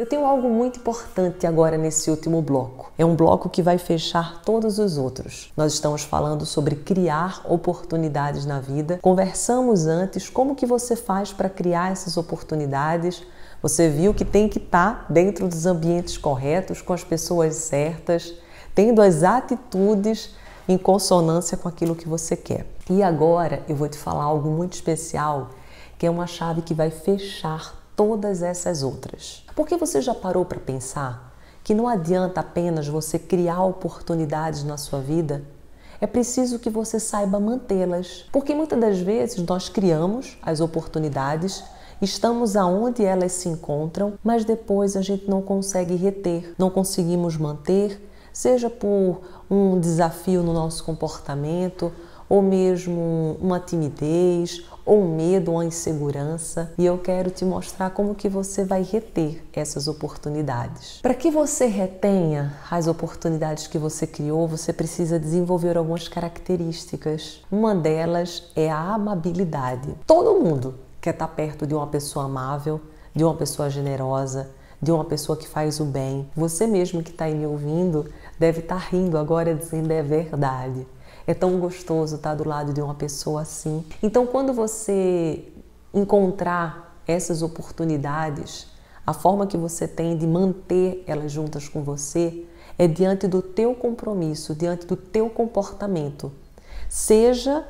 Eu tenho algo muito importante agora nesse último bloco. É um bloco que vai fechar todos os outros. Nós estamos falando sobre criar oportunidades na vida. Conversamos antes como que você faz para criar essas oportunidades. Você viu que tem que estar tá dentro dos ambientes corretos, com as pessoas certas, tendo as atitudes em consonância com aquilo que você quer. E agora eu vou te falar algo muito especial, que é uma chave que vai fechar todas essas outras. Porque você já parou para pensar que não adianta apenas você criar oportunidades na sua vida? É preciso que você saiba mantê-las. Porque muitas das vezes nós criamos as oportunidades, estamos aonde elas se encontram, mas depois a gente não consegue reter, não conseguimos manter, seja por um desafio no nosso comportamento, ou mesmo uma timidez, ou um medo, ou insegurança, e eu quero te mostrar como que você vai reter essas oportunidades. Para que você retenha as oportunidades que você criou, você precisa desenvolver algumas características. Uma delas é a amabilidade. Todo mundo quer estar perto de uma pessoa amável, de uma pessoa generosa, de uma pessoa que faz o bem. Você mesmo que está aí me ouvindo deve estar rindo agora dizendo é verdade. É tão gostoso estar do lado de uma pessoa assim. Então, quando você encontrar essas oportunidades, a forma que você tem de manter elas juntas com você é diante do teu compromisso, diante do teu comportamento. Seja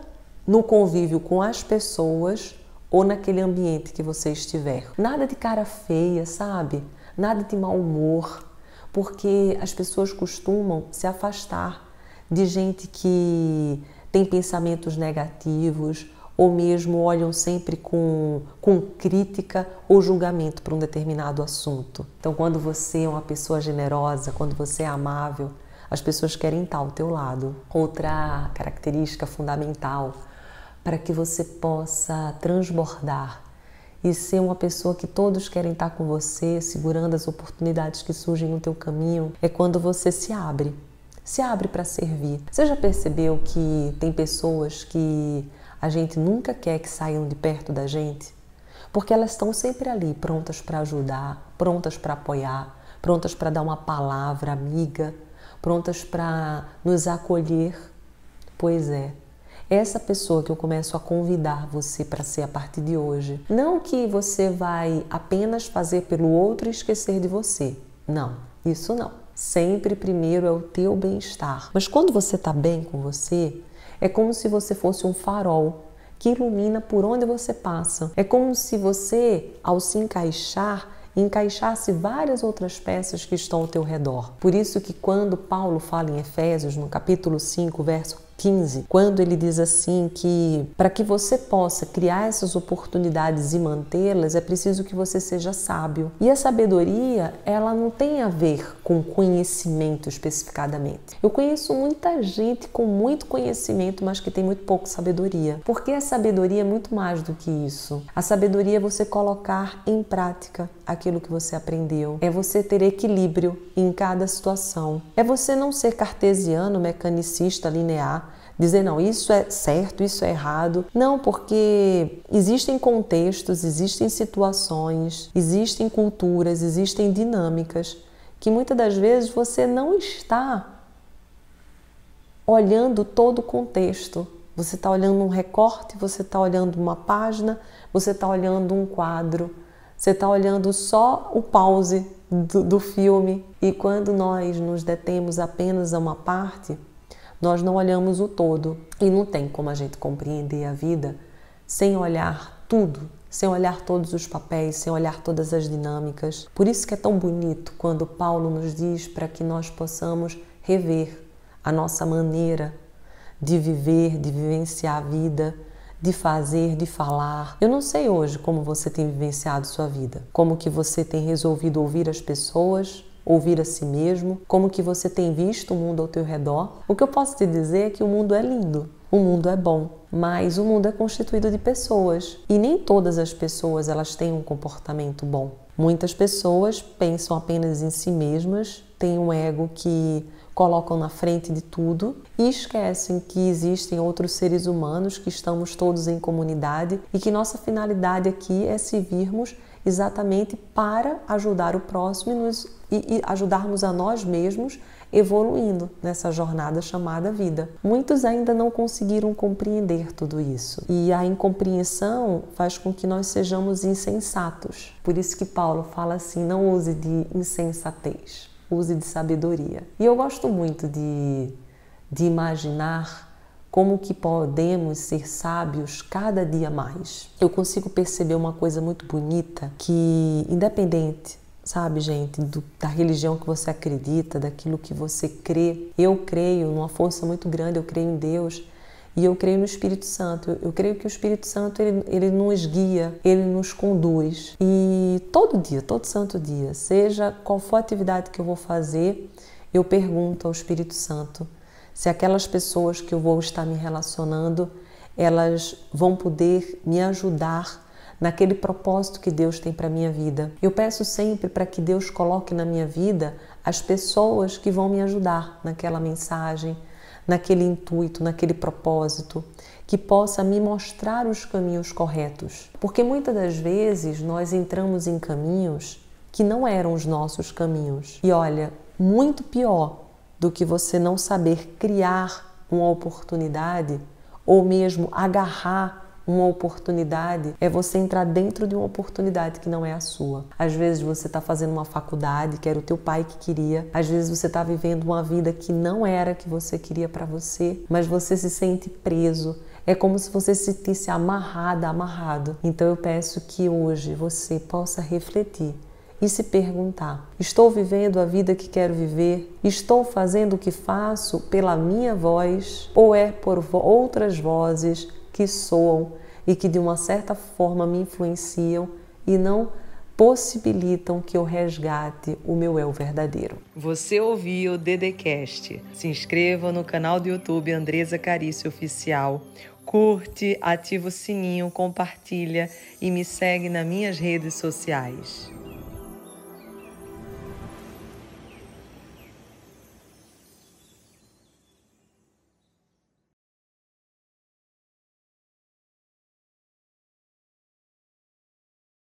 no convívio com as pessoas ou naquele ambiente que você estiver. Nada de cara feia, sabe? Nada de mau humor, porque as pessoas costumam se afastar de gente que tem pensamentos negativos ou mesmo olham sempre com, com crítica ou julgamento para um determinado assunto. Então, quando você é uma pessoa generosa, quando você é amável, as pessoas querem estar ao teu lado. Outra característica fundamental para que você possa transbordar e ser uma pessoa que todos querem estar com você, segurando as oportunidades que surgem no teu caminho, é quando você se abre se abre para servir. Você já percebeu que tem pessoas que a gente nunca quer que saiam de perto da gente? Porque elas estão sempre ali, prontas para ajudar, prontas para apoiar, prontas para dar uma palavra amiga, prontas para nos acolher. Pois é, essa pessoa que eu começo a convidar você para ser a partir de hoje. Não que você vai apenas fazer pelo outro e esquecer de você. Não, isso não. Sempre primeiro é o teu bem-estar. Mas quando você está bem com você, é como se você fosse um farol que ilumina por onde você passa. É como se você, ao se encaixar, encaixasse várias outras peças que estão ao teu redor. Por isso que quando Paulo fala em Efésios, no capítulo 5, verso 15, quando ele diz assim que para que você possa criar essas oportunidades e mantê-las, é preciso que você seja sábio. E a sabedoria, ela não tem a ver com conhecimento especificadamente. Eu conheço muita gente com muito conhecimento, mas que tem muito pouco sabedoria. Porque a sabedoria é muito mais do que isso. A sabedoria é você colocar em prática aquilo que você aprendeu. É você ter equilíbrio em cada situação. É você não ser cartesiano, mecanicista, linear, dizer não, isso é certo, isso é errado. Não, porque existem contextos, existem situações, existem culturas, existem dinâmicas que muitas das vezes você não está olhando todo o contexto. Você está olhando um recorte, você está olhando uma página, você está olhando um quadro, você está olhando só o pause do, do filme. E quando nós nos detemos apenas a uma parte, nós não olhamos o todo e não tem como a gente compreender a vida sem olhar tudo, sem olhar todos os papéis, sem olhar todas as dinâmicas. Por isso que é tão bonito quando Paulo nos diz para que nós possamos rever a nossa maneira de viver, de vivenciar a vida, de fazer, de falar. Eu não sei hoje como você tem vivenciado sua vida, como que você tem resolvido ouvir as pessoas, ouvir a si mesmo, como que você tem visto o mundo ao teu redor. O que eu posso te dizer é que o mundo é lindo. O mundo é bom, mas o mundo é constituído de pessoas e nem todas as pessoas elas têm um comportamento bom. Muitas pessoas pensam apenas em si mesmas, têm um ego que colocam na frente de tudo e esquecem que existem outros seres humanos, que estamos todos em comunidade e que nossa finalidade aqui é se virmos exatamente para ajudar o próximo e, nos, e, e ajudarmos a nós mesmos evoluindo nessa jornada chamada vida. Muitos ainda não conseguiram compreender tudo isso e a incompreensão faz com que nós sejamos insensatos. Por isso que Paulo fala assim: não use de insensatez, use de sabedoria. E eu gosto muito de, de imaginar como que podemos ser sábios cada dia mais. Eu consigo perceber uma coisa muito bonita que independente sabe, gente, do, da religião que você acredita, daquilo que você crê. Eu creio numa força muito grande, eu creio em Deus e eu creio no Espírito Santo. Eu, eu creio que o Espírito Santo ele, ele nos guia, ele nos conduz. E todo dia, todo santo dia, seja qual for a atividade que eu vou fazer, eu pergunto ao Espírito Santo se aquelas pessoas que eu vou estar me relacionando, elas vão poder me ajudar naquele propósito que Deus tem para minha vida. Eu peço sempre para que Deus coloque na minha vida as pessoas que vão me ajudar naquela mensagem, naquele intuito, naquele propósito, que possa me mostrar os caminhos corretos. Porque muitas das vezes nós entramos em caminhos que não eram os nossos caminhos. E olha, muito pior do que você não saber criar uma oportunidade ou mesmo agarrar uma oportunidade é você entrar dentro de uma oportunidade que não é a sua. Às vezes você está fazendo uma faculdade que era o teu pai que queria, às vezes você está vivendo uma vida que não era que você queria para você, mas você se sente preso. É como se você se sentisse amarrada, amarrado. Então eu peço que hoje você possa refletir e se perguntar: estou vivendo a vida que quero viver? Estou fazendo o que faço pela minha voz ou é por outras vozes que soam e que de uma certa forma me influenciam e não possibilitam que eu resgate o meu eu verdadeiro. Você ouviu o Dedecast. Se inscreva no canal do YouTube Andresa Carício Oficial. Curte, ativa o sininho, compartilha e me segue nas minhas redes sociais.